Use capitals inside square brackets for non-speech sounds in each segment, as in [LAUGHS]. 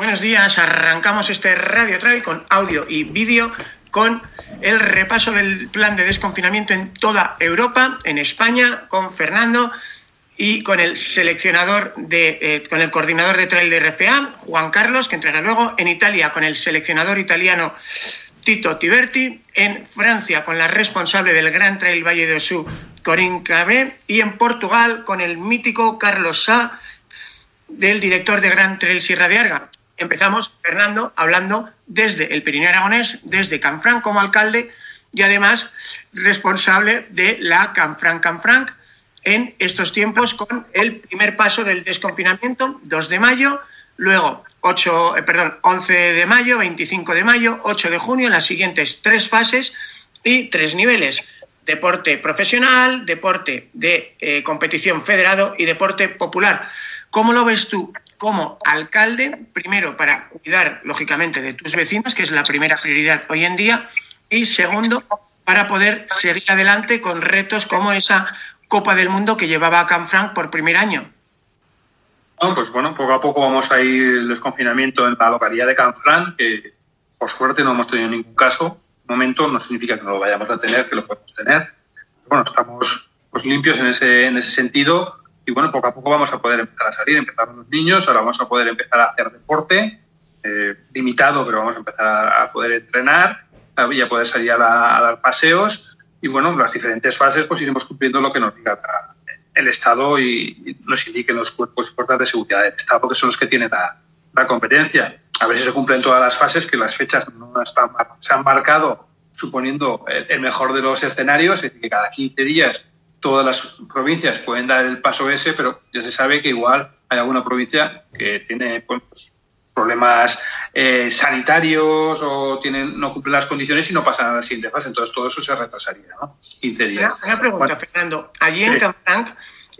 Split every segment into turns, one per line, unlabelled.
Buenos días, arrancamos este Radio Trail con audio y vídeo con el repaso del plan de desconfinamiento en toda Europa, en España, con Fernando y con el seleccionador de, eh, con el coordinador de trail de RFA, Juan Carlos, que entrará luego, en Italia con el seleccionador italiano Tito Tiberti, en Francia con la responsable del Gran Trail Valle de Osú, Corinne Cabé, y en Portugal con el mítico Carlos Sá, del director de Gran Trail Sierra de Arga. Empezamos, Fernando, hablando desde el Pirineo Aragonés, desde Canfranc como alcalde y además responsable de la Canfranc Canfranc en estos tiempos con el primer paso del desconfinamiento, 2 de mayo, luego 8, eh, perdón, 11 de mayo, 25 de mayo, 8 de junio, las siguientes tres fases y tres niveles. Deporte profesional, deporte de eh, competición federado y deporte popular. ¿Cómo lo ves tú como alcalde? Primero, para cuidar, lógicamente, de tus vecinos, que es la primera prioridad hoy en día, y segundo, para poder seguir adelante con retos como esa Copa del Mundo que llevaba a Canfranc por primer año.
pues bueno, poco a poco vamos a ir el desconfinamiento en la localidad de Canfranc, que por suerte no hemos tenido ningún caso. Momento no significa que no lo vayamos a tener, que lo podemos tener. Bueno, estamos pues, limpios en ese, en ese sentido y bueno, poco a poco vamos a poder empezar a salir, empezar los niños, ahora vamos a poder empezar a hacer deporte, eh, limitado, pero vamos a empezar a, poder entrenar y a poder salir a, dar paseos y bueno, las diferentes fases pues iremos cumpliendo lo que nos diga el Estado y, nos indiquen los cuerpos y fuerzas de seguridad del Estado, porque son los que tienen la, competencia. A ver si se cumplen todas las fases, que las fechas no están, se han marcado suponiendo el, mejor de los escenarios, es decir, que cada 15 días todas las provincias pueden dar el paso ese, pero ya se sabe que igual hay alguna provincia que tiene pues, problemas eh, sanitarios o tienen, no cumplen las condiciones y no pasan a la siguiente fase. Entonces todo eso se retrasaría, ¿no? 15 días.
Una, pregunta, Fernando. Allí en Canfranc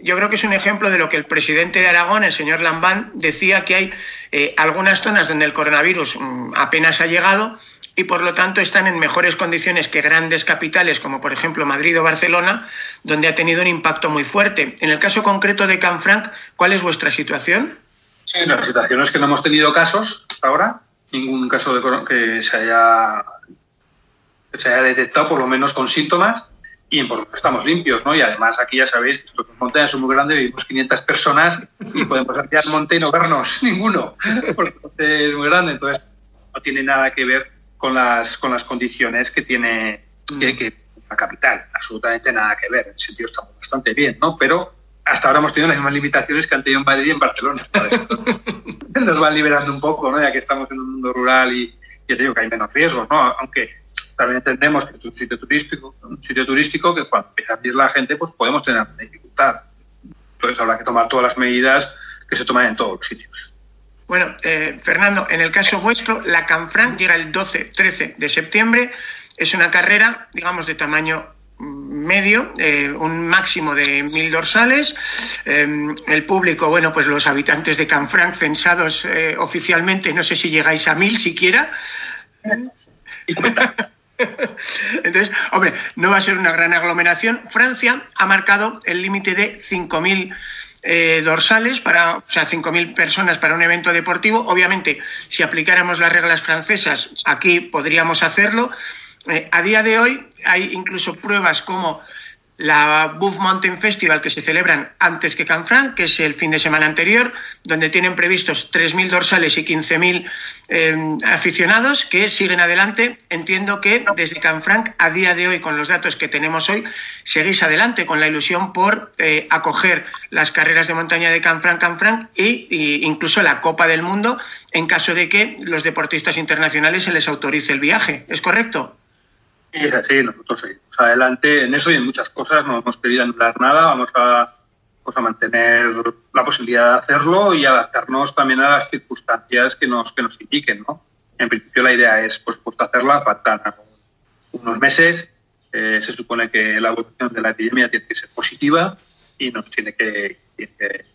yo creo que es un ejemplo de lo que el presidente de Aragón, el señor Lambán, decía que hay eh, algunas zonas donde el coronavirus mm, apenas ha llegado y por lo tanto están en mejores condiciones que grandes capitales como por ejemplo Madrid o Barcelona, donde ha tenido un impacto muy fuerte. En el caso concreto de Canfranc, ¿cuál es vuestra situación?
Sí, la situación es que no hemos tenido casos hasta ahora, ningún caso de que se haya, se haya detectado, por lo menos con síntomas, y por que estamos limpios, ¿no? Y además aquí ya sabéis que estos montañas son muy grandes, vivimos 500 personas y podemos salir al monte y no vernos [LAUGHS] ninguno, porque es muy grande, entonces no tiene nada que ver con las, con las condiciones que tiene que, la capital, absolutamente nada que ver, en ese sentido estamos bastante bien, ¿no? Pero hasta ahora hemos tenido las mismas limitaciones que han tenido en Madrid y en Barcelona. [LAUGHS] Nos van liberando un poco, ¿no? ya que estamos en un mundo rural y digo que hay menos riesgos, ¿no? aunque también entendemos que es un sitio turístico, un sitio turístico que cuando empieza a abrir la gente, pues podemos tener dificultad. Entonces habrá que tomar todas las medidas que se toman en todos los sitios.
Bueno, eh, Fernando, en el caso vuestro, la Canfranc llega el 12-13 de septiembre. Es una carrera, digamos, de tamaño medio, eh, un máximo de mil dorsales. Eh, el público, bueno, pues los habitantes de Canfranc censados eh, oficialmente, no sé si llegáis a mil siquiera. [LAUGHS] Entonces, hombre, no va a ser una gran aglomeración. Francia ha marcado el límite de 5.000 dorsales para, o sea, 5.000 personas para un evento deportivo. Obviamente, si aplicáramos las reglas francesas, aquí podríamos hacerlo. a día de hoy, hay incluso pruebas como la Buff Mountain Festival que se celebran antes que Canfranc, que es el fin de semana anterior, donde tienen previstos 3.000 dorsales y 15.000 eh, aficionados que siguen adelante. Entiendo que desde Canfranc, a día de hoy, con los datos que tenemos hoy, seguís adelante con la ilusión por eh, acoger las carreras de montaña de Canfranc, Canfranc e incluso la Copa del Mundo en caso de que los deportistas internacionales se les autorice el viaje. ¿Es correcto?
Y Es así, nosotros seguimos adelante en eso y en muchas cosas, no hemos querido anular nada, vamos a, pues, a mantener la posibilidad de hacerlo y adaptarnos también a las circunstancias que nos, que nos indiquen, ¿no? En principio la idea es, pues, pues hacerla, faltan unos meses, eh, se supone que la evolución de la epidemia tiene que ser positiva y nos tiene que, tiene que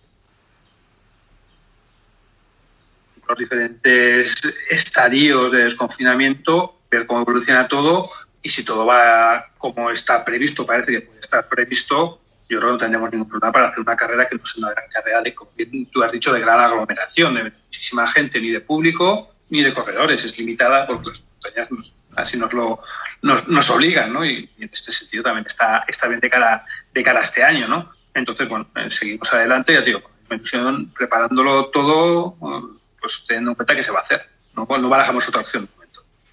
los diferentes estadios de desconfinamiento, ver cómo evoluciona todo y si todo va como está previsto, parece que puede estar previsto, yo creo que no tendremos ningún problema para hacer una carrera que no sea una gran carrera de, tú has dicho, de gran aglomeración, de muchísima gente, ni de público ni de corredores. Es limitada porque las montañas así nos lo nos, nos obligan, ¿no? Y, en este sentido también está, está bien de cara, de cara a este año, ¿no? Entonces, bueno, eh, seguimos adelante, ya digo, preparándolo todo, pues teniendo en cuenta que se va a hacer. No, no barajamos otra opción.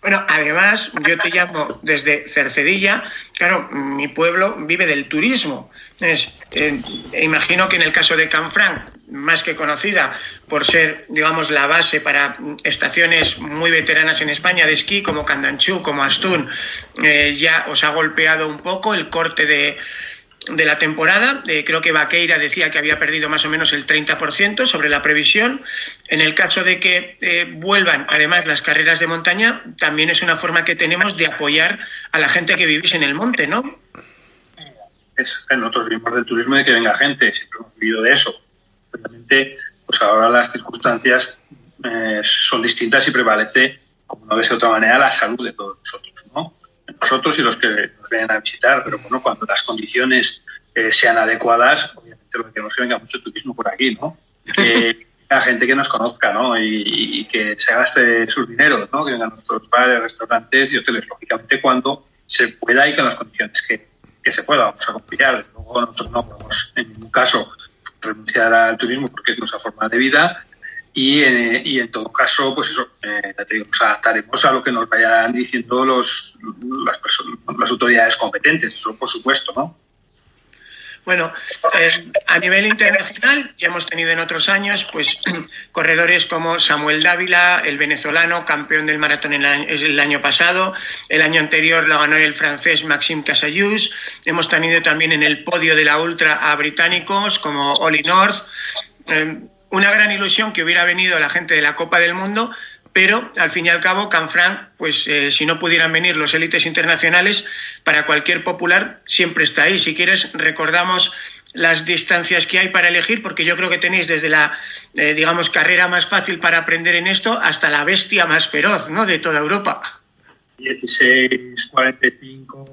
Bueno, además, yo te llamo desde Cercedilla. Claro, mi pueblo vive del turismo. Eh, imagino que en el caso de Canfranc, más que conocida por ser, digamos, la base para estaciones muy veteranas en España de esquí, como Candanchú, como Astún, eh, ya os ha golpeado un poco el corte de, de la temporada. Eh, creo que Vaqueira decía que había perdido más o menos el 30% sobre la previsión. En el caso de que eh, vuelvan, además, las carreras de montaña, también es una forma que tenemos de apoyar a la gente que vivís en el monte, ¿no?
Es, nosotros vivimos del turismo de que venga gente, siempre hemos vivido de eso. Obviamente, pues ahora las circunstancias eh, son distintas y prevalece, como no ves de otra manera, la salud de todos nosotros, ¿no? Nosotros y los que nos vengan a visitar, pero bueno, cuando las condiciones eh, sean adecuadas, obviamente lo que queremos es que venga mucho turismo por aquí, ¿no? Que [LAUGHS] la gente que nos conozca, ¿no? Y, que se gaste sus dineros, ¿no? Que vengan a nuestros bares, restaurantes y hoteles, lógicamente cuando se pueda y con las condiciones que, que se pueda, vamos a confiar. Luego nosotros no podemos en ningún caso renunciar al turismo porque es nuestra forma de vida y, eh, y, en todo caso, pues eso, eh, nos adaptaremos a lo que nos vayan diciendo los, las, las autoridades competentes, eso por supuesto, ¿no?
Bueno, eh, a nivel internacional ya hemos tenido en otros años pues [CLEARS THROAT] corredores como Samuel Dávila, el venezolano, campeón del maratón año, el año pasado. El año anterior lo ganó el francés Maxime Casayus. Hemos tenido también en el podio de la ultra a británicos como Oli North. Eh, una gran ilusión que hubiera venido la gente de la Copa del Mundo, pero al fin y al cabo, Canfranc, pues eh, si no pudieran venir los élites internacionales, para cualquier popular siempre está ahí. Si quieres, recordamos las distancias que hay para elegir, porque yo creo que tenéis desde la, eh, digamos, carrera más fácil para aprender en esto hasta la bestia más feroz, ¿no?, de toda Europa.
16, 45,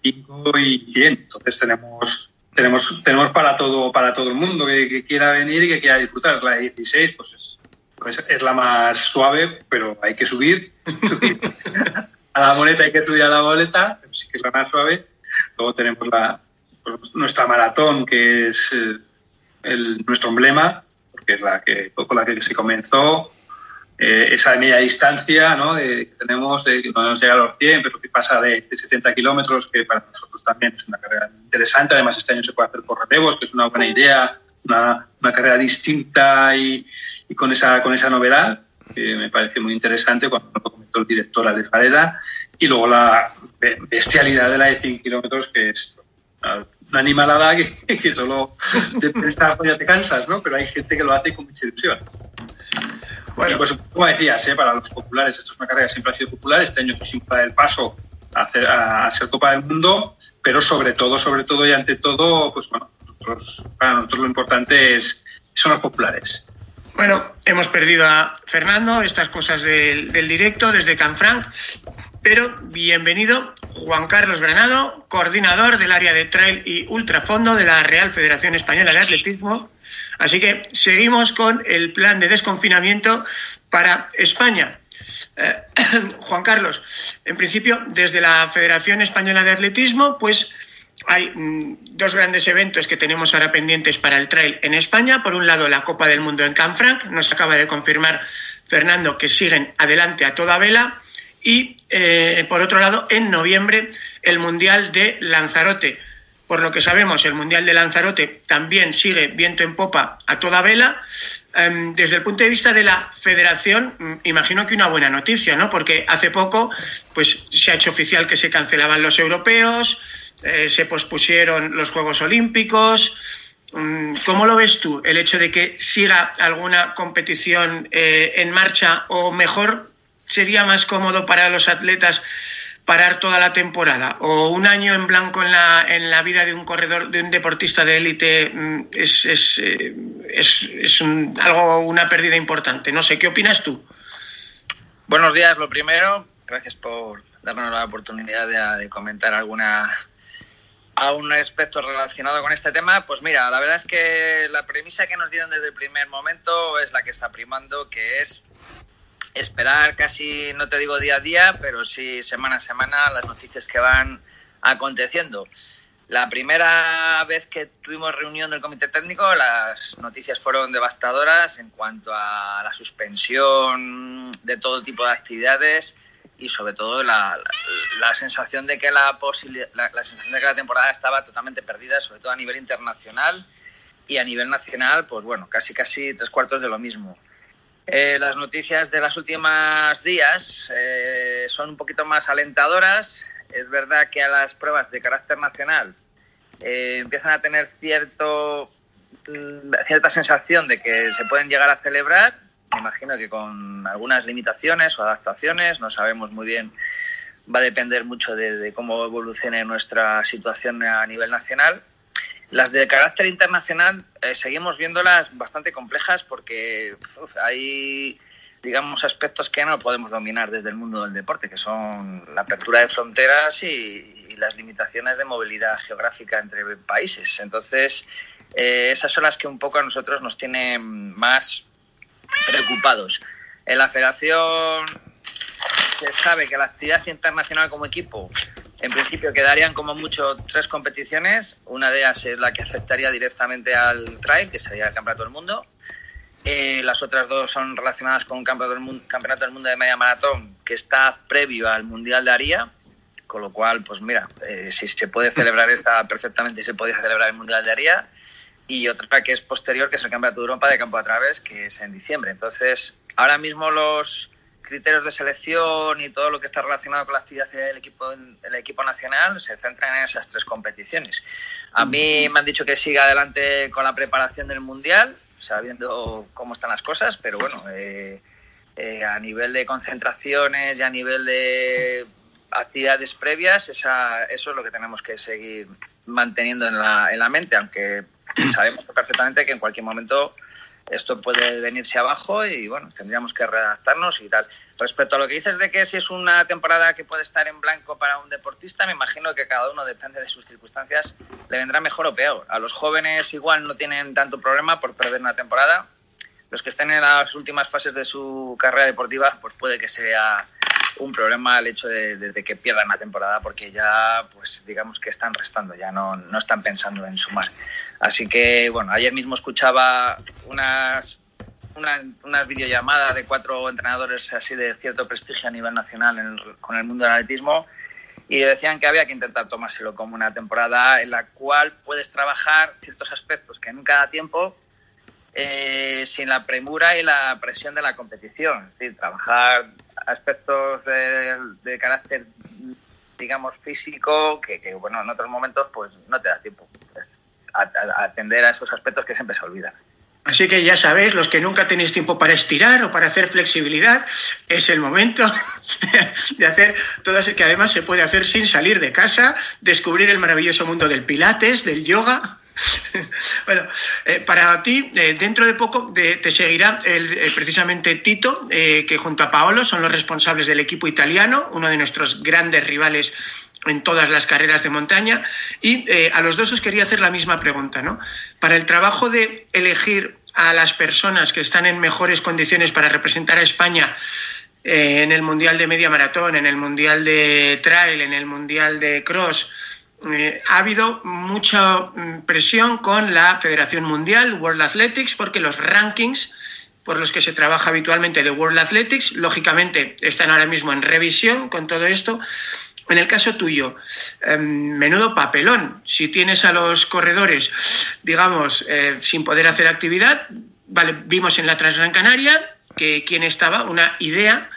5 y 100. Entonces tenemos tenemos, tenemos para todo, para todo el mundo que, quiera venir y que quiera disfrutar. La 16, pues es, pues es la más suave, pero hay que subir, [LAUGHS] a la boleta hay que subir a la boleta, sí que es la más suave. Luego tenemos la, pues, nuestra maratón, que es eh, el, nuestro emblema, porque es la que, con la que se comenzó eh, esa media distancia ¿no? de, que tenemos, de que no nos llega a los 100, pero que pasa de, 70 kilómetros, que para nosotros también es una carrera interesante. Además, este año se puede hacer por relevos, que es una buena idea, una, una carrera distinta y, con, esa, con esa novedad, que me parece muy interesante cuando lo comentó el director Alex Vareda. Y luego la bestialidad de la de 100 kilómetros, que es una animalada que, [LAUGHS] que solo de estar ya te cansas, ¿no? Pero hay gente que lo hace con mucha ilusión. Bueno, pues como decías, ¿eh? para los populares, esto es una carrera siempre ha sido popular, este año quisimos dar el paso a, hacer, a, ser Copa del Mundo, pero sobre todo, sobre todo y ante todo, pues bueno, para nosotros lo importante es, son los populares.
Bueno, hemos perdido a Fernando, estas cosas del, del directo desde Canfranc, pero bienvenido Juan Carlos Granado, coordinador del área de trail y ultrafondo de la Real Federación Española de Atletismo Así que seguimos con el plan de desconfinamiento para España. Eh, [CLEARS THROAT] Juan Carlos, en principio, desde la Federación Española de Atletismo, pues hay mm, dos grandes eventos que tenemos ahora pendientes para el trail en España. Por un lado, la Copa del Mundo en Canfranc. Nos acaba de confirmar Fernando que siguen adelante a toda vela. Y, eh, por otro lado, en noviembre, el Mundial de Lanzarote. Por lo que sabemos, el Mundial de Lanzarote también sigue viento en popa a toda vela. em, desde el punto de vista de la federación, mm, imagino que una buena noticia, ¿no? Porque hace poco pues, se ha hecho oficial que se cancelaban los europeos, eh, se pospusieron los Juegos Olímpicos. Mm, ¿Cómo lo ves tú el hecho de que siga alguna competición eh, en marcha o mejor sería más cómodo para los atletas parar toda la temporada o un año en blanco en la, en la vida de un corredor, de un deportista de élite mm, es, es, eh, es, algo, una pérdida importante. No sé, ¿qué opinas tú?
Buenos días, lo primero. Gracias por darnos la oportunidad de, comentar alguna a un aspecto relacionado con este tema, pues mira, la verdad es que la premisa que nos dieron desde el primer momento es la que está primando, que es esperar casi, no te digo día a día, pero sí semana a semana las noticias que van aconteciendo. La primera vez que tuvimos reunión del comité técnico, las noticias fueron devastadoras en cuanto a la suspensión de todo tipo de actividades y sobre todo la, sensación de que la, la, la sensación de que la temporada estaba totalmente perdida, sobre todo a nivel internacional y a nivel nacional, pues bueno, casi casi tres cuartos de lo mismo. Eh, las noticias de los últimos días eh, son un poquito más alentadoras. Es verdad que a las pruebas de carácter nacional eh, empiezan a tener cierto, mm, cierta sensación de que se pueden llegar a celebrar. Me imagino que con algunas limitaciones o adaptaciones, no sabemos muy bien, va a depender mucho de cómo evolucione nuestra situación a nivel nacional las de carácter internacional eh, seguimos viéndolas bastante complejas porque hay, digamos, aspectos que no podemos dominar desde el mundo del deporte, que son la apertura de fronteras y, las limitaciones de movilidad geográfica entre países. Entonces, eh, esas son las que un poco a nosotros nos tienen más preocupados. En la federación se sabe que la actividad internacional como equipo en principio quedarían como mucho tres competiciones. Una de ellas es la que afectaría directamente al trail, que sería el Campeonato del Mundo. Eh, las otras dos son relacionadas con un campeonato del, mundo, de Media Maratón, que está previo al Mundial de Aria. Con lo cual, pues mira, eh, si se puede celebrar esta [LAUGHS] perfectamente, se podría celebrar el Mundial de Aria. Y otra que es posterior, que es el Campeonato de Europa de Campo a Través, que es en diciembre. Entonces, ahora mismo los, criterios de selección y todo lo que está relacionado con la actividad del equipo, del equipo nacional se centran en esas tres competiciones. A mí me han dicho que siga adelante con la preparación del Mundial, sabiendo cómo están las cosas, pero bueno, eh, eh, a nivel de concentraciones y a nivel de actividades previas, esa, eso es lo que tenemos que seguir manteniendo en la, en la mente, aunque sabemos perfectamente que en cualquier momento esto puede venirse abajo y bueno, tendríamos que redactarnos y tal. Respecto a lo que dices de que si es una temporada que puede estar en blanco para un deportista, me imagino que cada uno depende de sus circunstancias, le vendrá mejor o peor. A los jóvenes igual no tienen tanto problema por perder una temporada. Los que estén en las últimas fases de su carrera deportiva, pues puede que sea un problema el hecho de, que pierdan la temporada porque ya, pues digamos que están restando, ya no, no están pensando en sumar. Así que, bueno, ayer mismo escuchaba unas, unas videollamadas de cuatro entrenadores así de cierto prestigio a nivel nacional con el mundo del atletismo y decían que había que intentar tomárselo como una temporada en la cual puedes trabajar ciertos aspectos que nunca da tiempo eh, sin la premura y la presión de la competición. Es decir, trabajar aspectos de, carácter, digamos, físico que, bueno, en otros momentos pues no te da tiempo atender a esos aspectos que siempre se olvidan.
Así que ya sabéis, los que nunca tenéis tiempo para estirar o para hacer flexibilidad, es el momento [LAUGHS] de hacer todo eso que además se puede hacer sin salir de casa, descubrir el maravilloso mundo del pilates, del yoga. [LAUGHS] Bueno, eh, para ti, eh, dentro de poco te seguirá el, precisamente Tito, eh, que junto a Paolo son los responsables del equipo italiano, uno de nuestros grandes rivales en todas las carreras de montaña. Y eh, a los dos os quería hacer la misma pregunta, ¿no? Para el trabajo de elegir a las personas que están en mejores condiciones para representar a España eh, en el Mundial de Media Maratón, en el Mundial de Trail, en el Mundial de Cross, eh, ha habido mucha mm, presión con la Federación Mundial, World Athletics, porque los rankings por los que se trabaja habitualmente de World Athletics, lógicamente están ahora mismo en revisión con todo esto en el caso tuyo, em, menudo papelón. Si tienes a los corredores, digamos, eh, sin poder hacer actividad, vale, vimos en la Transgran Canaria que quien estaba, una idea,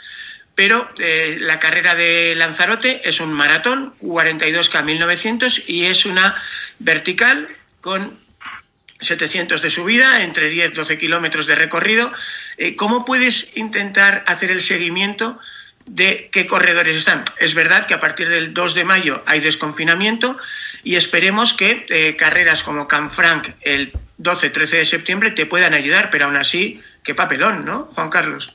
pero eh, la carrera de Lanzarote es un maratón, 42K 1900, y es una vertical con 700 de subida, entre 10 12 kilómetros de recorrido. Eh, ¿Cómo puedes intentar hacer el seguimiento de qué corredores están? Es verdad que a partir del 2 de mayo hay desconfinamiento y esperemos que eh, carreras como Canfranc el 12-13 de septiembre te puedan ayudar, pero aún así, qué papelón, ¿no, Juan Carlos?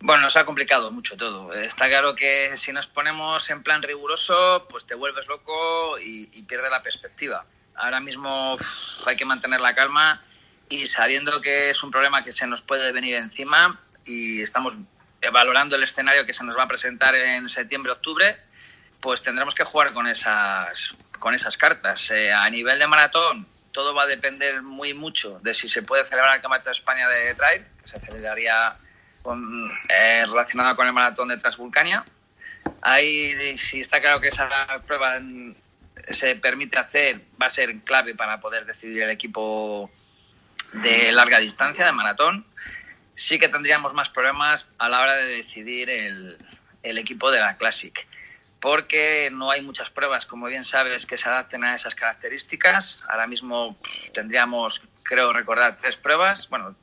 Bueno, nos ha complicado mucho todo. Está claro que si nos ponemos en plan riguroso, pues te vuelves loco y, y pierdes la perspectiva ahora mismo hay que mantener la calma y sabiendo que es un problema que se nos puede venir encima y estamos valorando el escenario que se nos va a presentar en septiembre-octubre, pues tendremos que jugar con esas, con esas cartas. Eh, a nivel de maratón, todo va a depender muy mucho de si se puede celebrar el Campeonato de España de Drive, que se celebraría eh, relacionado con el maratón de Transvulcania. Ahí sí está claro que esa prueba se permite hacer va a ser clave para poder decidir el equipo de larga distancia, de maratón. Sí que tendríamos más problemas a la hora de decidir el, el equipo de la Classic, porque no hay muchas pruebas, como bien sabes, que se adapten a esas características. Ahora mismo tendríamos, creo recordar, tres pruebas. Bueno,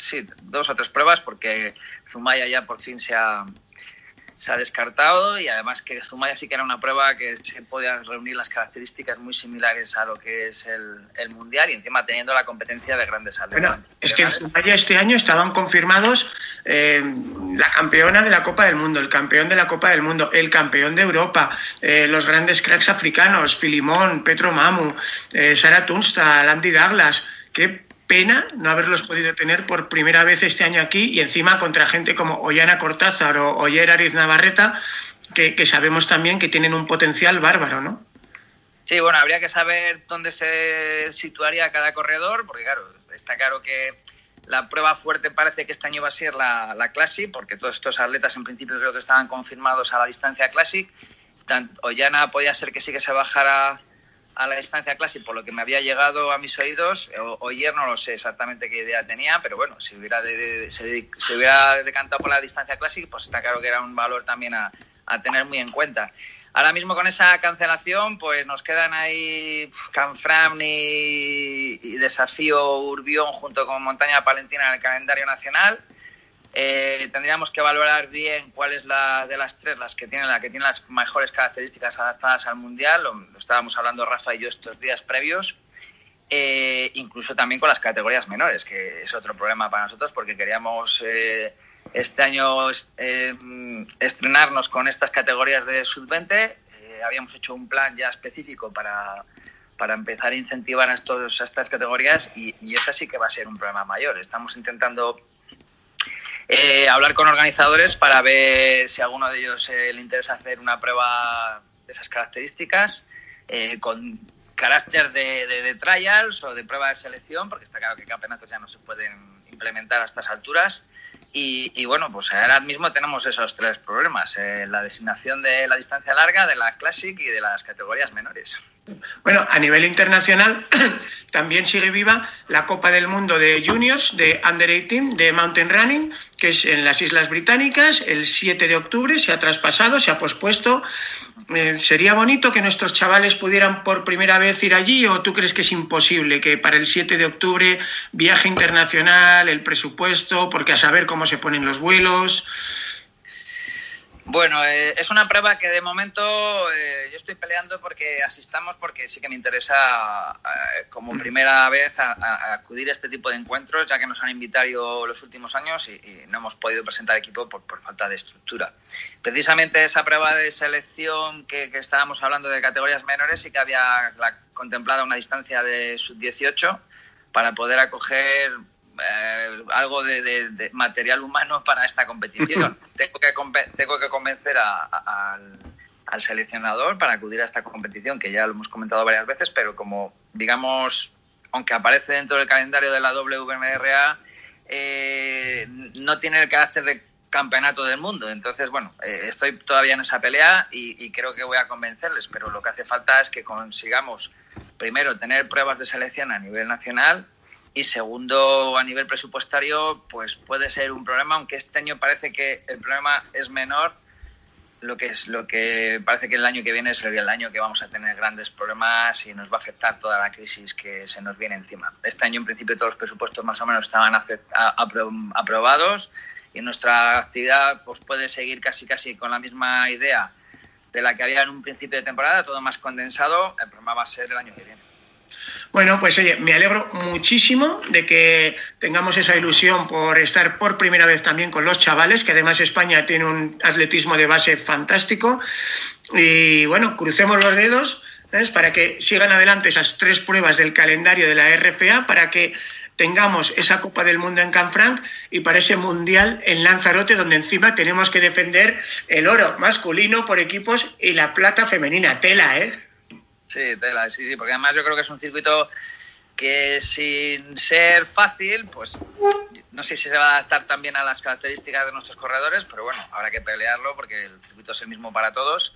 sí, dos o tres pruebas, porque Zumaya ya por fin se ha, se ha descartado y además que Zumaya sí que era una prueba que se podía reunir las características muy similares a lo que es el, Mundial y encima teniendo la competencia de grandes atletas.
Bueno, es que en Zumaya este año estaban confirmados eh, la campeona de la Copa del Mundo, el campeón de la Copa del Mundo, el campeón de Europa, eh, los grandes cracks africanos, Filimón, Petro Mamu, eh, Sara Tunsta, Landy Douglas, qué pena no haberlos podido tener por primera vez este año aquí y encima contra gente como Ollana Cortázar o Oyer Ariz Navarreta, que, sabemos también que tienen un potencial bárbaro, ¿no?
Sí, bueno, habría que saber dónde se situaría cada corredor, porque claro, está claro que la prueba fuerte parece que este año va a ser la, la Classic, porque todos estos atletas en principio creo que estaban confirmados a la distancia Classic. Ollana podía ser que sí que se bajara a la distancia clásica, por lo que me había llegado a mis oídos. O, ayer no lo sé exactamente qué idea tenía, pero bueno, si hubiera, se, hubiera decantado por la distancia clásica, pues está claro que era un valor también a, tener muy en cuenta. Ahora mismo con esa cancelación, pues nos quedan ahí Canfram y, y Desafío Urbión junto con Montaña Palentina en el calendario nacional. Eh, tendríamos que valorar bien cuál es la de las tres las que tiene la que tiene las mejores características adaptadas al mundial. Lo, estábamos hablando Rafa y yo estos días previos. Eh, incluso también con las categorías menores, que es otro problema para nosotros porque queríamos eh, este año estrenarnos con estas categorías de sub-20. habíamos hecho un plan ya específico para, para empezar a incentivar a, estos, a estas categorías y, y esa sí que va a ser un problema mayor. Estamos intentando eh, hablar con organizadores para ver si a alguno de ellos eh, le interesa hacer una prueba de esas características eh, con carácter de, trials o de prueba de selección, porque está claro que campeonatos ya no se pueden implementar a estas alturas. Y, y bueno, pues ahora mismo tenemos esos tres problemas, la designación de la distancia larga, de la Classic y de las categorías menores.
Bueno, a nivel internacional [CLEARS THROAT] también sigue viva la Copa del Mundo de Juniors de Under 18 de Mountain Running, que es en las Islas Británicas, el 7 de octubre, se ha traspasado, se ha pospuesto. Eh, ¿Sería bonito que nuestros chavales pudieran por primera vez ir allí o tú crees que es imposible que para el 7 de octubre viaje internacional, el presupuesto, porque a saber cómo se ponen los vuelos?
Bueno, eh, es una prueba que de momento eh, yo estoy peleando porque asistamos porque sí que me interesa eh, como primera vez a, acudir a este tipo de encuentros ya que nos han invitado los últimos años y, no hemos podido presentar equipo por, falta de estructura. Precisamente esa prueba de selección que, estábamos hablando de categorías menores sí que había contemplado una distancia de sub-18 para poder acoger eh, algo de, material humano para esta competición. [LAUGHS] tengo, que, tengo que convencer al, seleccionador para acudir a esta competición, que ya lo hemos comentado varias veces, pero como, digamos, aunque aparece dentro del calendario de la WMRA, eh, no tiene el carácter de campeonato del mundo. Entonces, bueno, eh, estoy todavía en esa pelea y, y, creo que voy a convencerles, pero lo que hace falta es que consigamos primero tener pruebas de selección a nivel nacional Y segundo, a nivel presupuestario, pues puede ser un problema, aunque este año parece que el problema es menor. Lo que es lo que parece que el año que viene es el año que vamos a tener grandes problemas y nos va a afectar toda la crisis que se nos viene encima. Este año, en principio, todos los presupuestos más o menos estaban aprobados y nuestra actividad pues puede seguir casi casi con la misma idea de la que había en un principio de temporada, todo más condensado. El problema va a ser el año que viene.
Bueno, pues oye, me alegro muchísimo de que tengamos esa ilusión por estar por primera vez también con los chavales, que además España tiene un atletismo de base fantástico. Y bueno, crucemos los dedos para que sigan adelante esas tres pruebas del calendario de la RFA, para que tengamos esa Copa del Mundo en Canfranc y para ese Mundial en Lanzarote, donde encima tenemos que defender el oro masculino por equipos y la plata femenina. Tela, ¿eh?
Sí, tela, sí, sí, porque además yo creo que es un circuito que sin ser fácil, pues no sé si se va a adaptar también a las características de nuestros corredores, pero bueno, habrá que pelearlo porque el circuito es el mismo para todos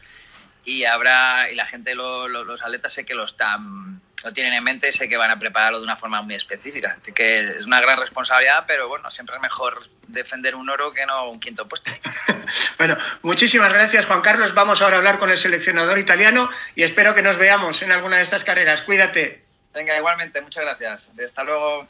y habrá y la gente, los atletas sé que lo están lo tienen en mente y sé que van a prepararlo de una forma muy específica. Así que es una gran responsabilidad, pero bueno, siempre es mejor defender un oro que no un quinto puesto. [LAUGHS]
bueno, muchísimas gracias Juan Carlos. Vamos ahora a hablar con el seleccionador italiano y espero que nos veamos en alguna de estas carreras. Cuídate.
Venga, igualmente, muchas gracias. Hasta luego.